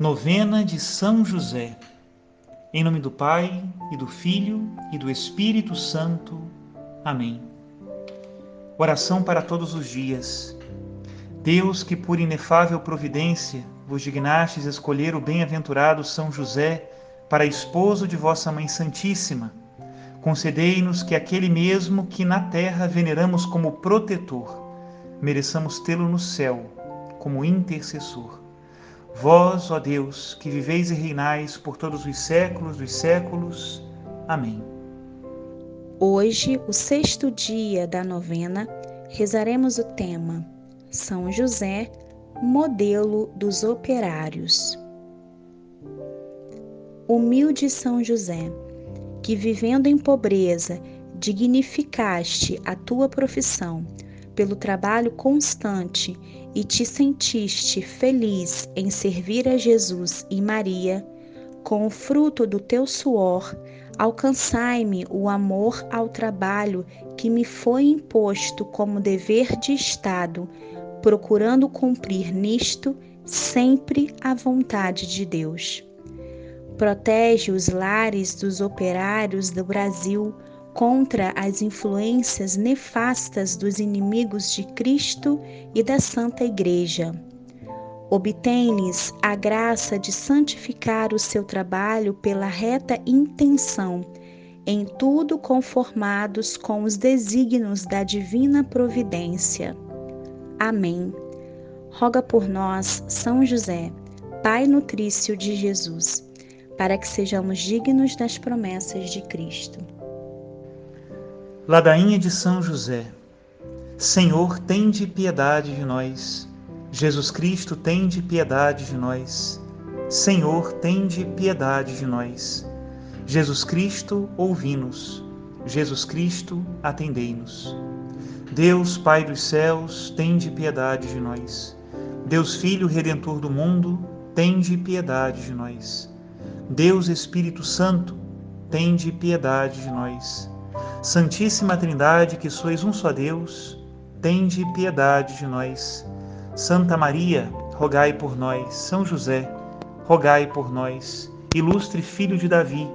Novena de São José. Em nome do Pai, e do Filho, e do Espírito Santo. Amém. Oração para todos os dias. Deus, que por inefável providência vos dignastes escolher o bem-aventurado São José para esposo de vossa Mãe Santíssima, concedei-nos que aquele mesmo que na terra veneramos como protetor, mereçamos tê-lo no céu como intercessor Vós, ó Deus, que viveis e reinais por todos os séculos dos séculos. Amém. Hoje, o sexto dia da novena, rezaremos o tema São José, modelo dos operários. Humilde São José, que vivendo em pobreza, dignificaste a tua profissão pelo trabalho constante e te sentiste feliz em servir a Jesus e Maria, com o fruto do teu suor, alcançai-me o amor ao trabalho que me foi imposto como dever de Estado, procurando cumprir nisto sempre a vontade de Deus. Protege os lares dos operários do Brasil contra as influências nefastas dos inimigos de Cristo e da Santa Igreja. Obtém-lhes a graça de santificar o seu trabalho pela reta intenção, em tudo conformados com os desígnios da divina providência. Amém. Roga por nós, São José, Pai nutrício de Jesus, para que sejamos dignos das promessas de Cristo. Ladainha de São José. Senhor, tende piedade de nós. Jesus Cristo, tende piedade de nós. Senhor, tende piedade de nós. Jesus Cristo, ouvi-nos. Jesus Cristo, atendei-nos. Deus, Pai dos céus, tende piedade de nós. Deus Filho Redentor do mundo, tende piedade de nós. Deus Espírito Santo, tende piedade de nós. Santíssima Trindade, que sois um só Deus, tende piedade de nós. Santa Maria, rogai por nós. São José, rogai por nós. Ilustre Filho de Davi,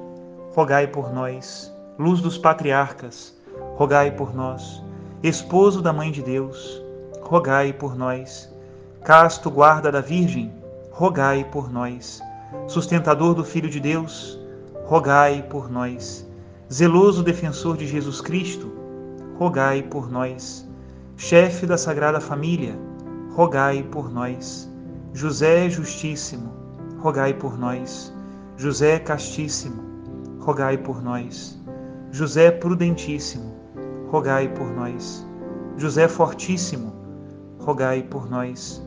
rogai por nós. Luz dos patriarcas, rogai por nós. Esposo da Mãe de Deus, rogai por nós. Casto guarda da Virgem, rogai por nós. Sustentador do Filho de Deus, rogai por nós zeloso defensor de Jesus Cristo, rogai por nós. Chefe da Sagrada Família, rogai por nós. José Justíssimo, rogai por nós. José Castíssimo, rogai por nós. José Prudentíssimo, rogai por nós. José Fortíssimo, rogai por nós.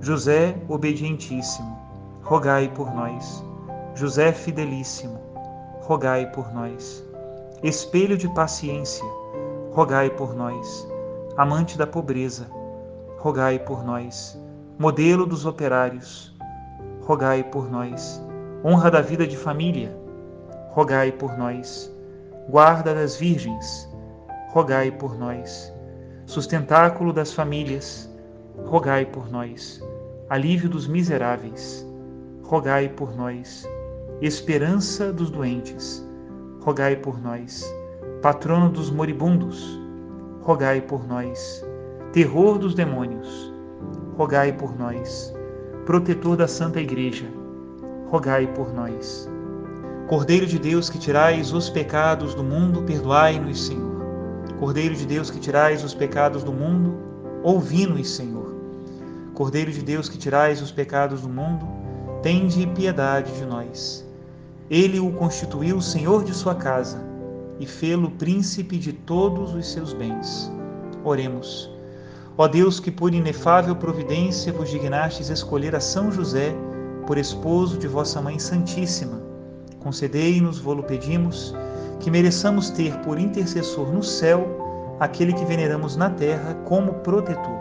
José Obedientíssimo, rogai por nós. José Fidelíssimo, rogai por nós espelho de paciência, rogai por nós. Amante da pobreza, rogai por nós. Modelo dos operários, rogai por nós. Honra da vida de família, rogai por nós. Guarda das virgens, rogai por nós. Sustentáculo das famílias, rogai por nós. Alívio dos miseráveis, rogai por nós. Esperança dos doentes, rogai por nós. Patrono dos moribundos, rogai por nós. Terror dos demônios, rogai por nós. Protetor da Santa Igreja, rogai por nós. Cordeiro de Deus que tirais os pecados do mundo, perdoai-nos, Senhor. Cordeiro de Deus que tirais os pecados do mundo, ouvi-nos, Senhor. Cordeiro de Deus que tirais os pecados do mundo, tende piedade de nós. Ele o constituiu senhor de sua casa e fê-lo príncipe de todos os seus bens. Oremos. Ó Deus, que por inefável providência vos dignastes escolher a São José por esposo de vossa Mãe Santíssima, concedei-nos, vô-lo pedimos, que mereçamos ter por intercessor no céu aquele que veneramos na terra como protetor.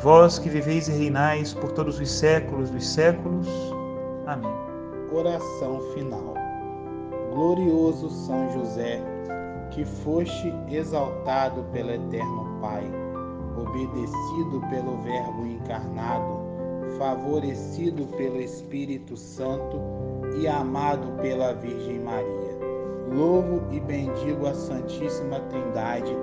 Vós que viveis e reinais por todos os séculos dos séculos. Amém oração final. Glorioso São José, que foste exaltado pelo Eterno Pai, obedecido pelo Verbo encarnado, favorecido pelo Espírito Santo e amado pela Virgem Maria. Louvo e bendigo a Santíssima Trindade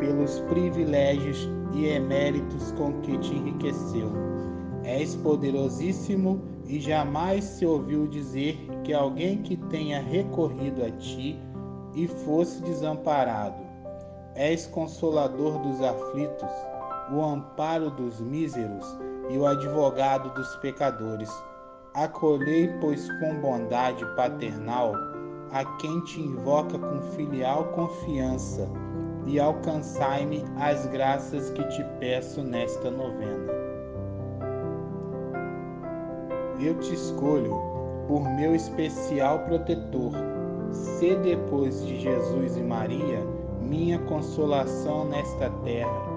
pelos privilégios e eméritos com que te enriqueceu. És poderosíssimo e jamais se ouviu dizer que alguém que tenha recorrido a ti e fosse desamparado. És consolador dos aflitos, o amparo dos míseros e o advogado dos pecadores. Acolhei, pois, com bondade paternal a quem te invoca com filial confiança e alcançai-me as graças que te peço nesta novena. Eu te escolho por meu especial protetor. Se depois de Jesus e Maria, minha consolação nesta terra,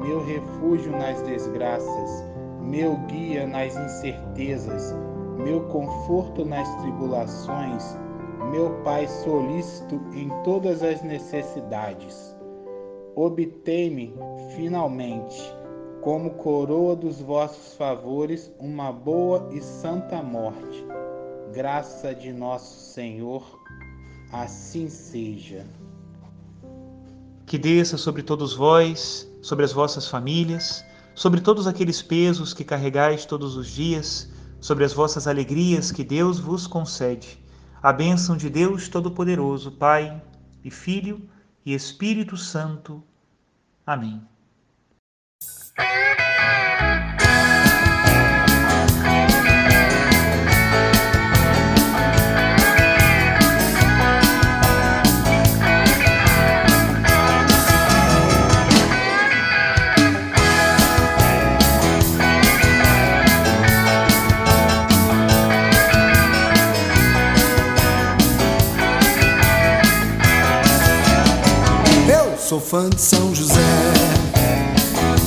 meu refúgio nas desgraças, meu guia nas incertezas, meu conforto nas tribulações, meu Pai solícito em todas as necessidades. Obtei-me, finalmente, como coroa dos vossos favores, uma boa e santa morte. Graça de nosso Senhor, assim seja. Que desça sobre todos vós, sobre as vossas famílias, sobre todos aqueles pesos que carregais todos os dias, sobre as vossas alegrias que Deus vos concede. A bênção de Deus Todo-Poderoso, Pai e Filho e Espírito Santo. Amém. Sou fã de São José,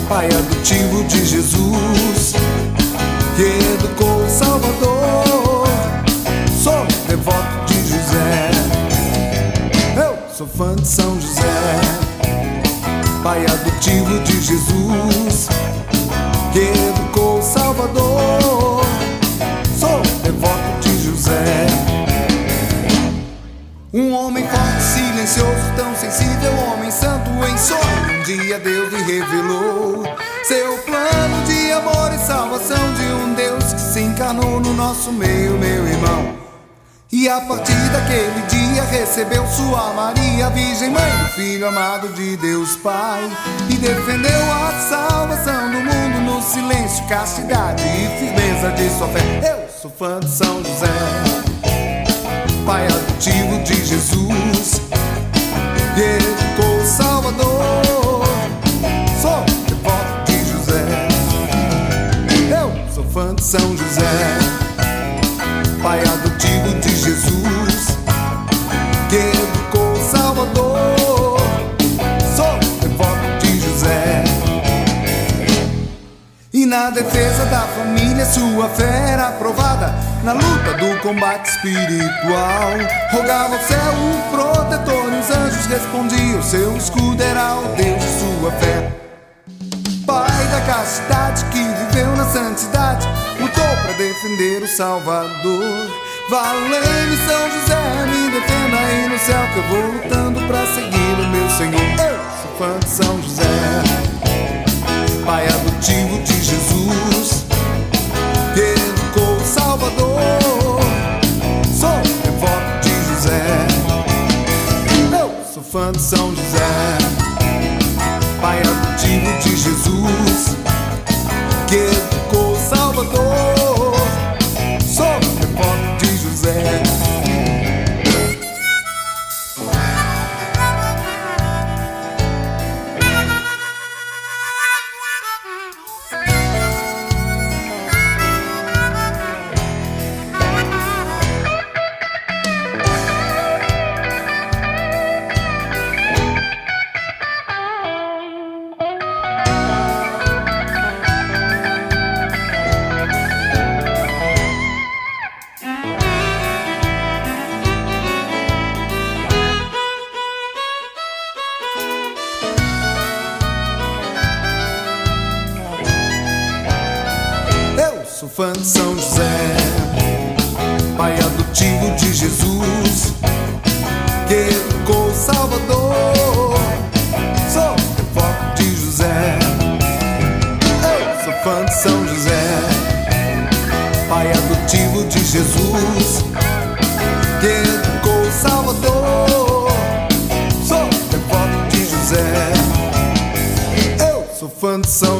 pai adotivo de Jesus, que educou o Salvador. Sou devoto de José, eu sou fã de São José, pai adotivo de Jesus, que educou o Salvador. Um dia Deus lhe revelou seu plano de amor e salvação de um Deus que se encarnou no nosso meio, meu irmão. E a partir daquele dia recebeu sua Maria, Virgem Mãe do Filho amado de Deus Pai, e defendeu a salvação do mundo no silêncio, castidade e firmeza de sua fé. Eu sou fã de São José. Pai adotivo de Jesus, na defesa da família, sua fé era aprovada. Na luta do combate espiritual, rogava ao céu um protetor e os anjos respondiam: Seu escudo era o Deus de sua fé. Pai da castidade que viveu na santidade, lutou para defender o Salvador. Valei-me, São José, me defenda aí no céu que eu vou lutando para seguir o meu Senhor. Eu sou fã de São José, Pai adotivo de Jesus, Pai do tio de Jesus que com o Salvador. Sou foco de José, eu sou fã de São José, pai adotivo de Jesus que com o Salvador. Sou foco de José, eu sou fã de São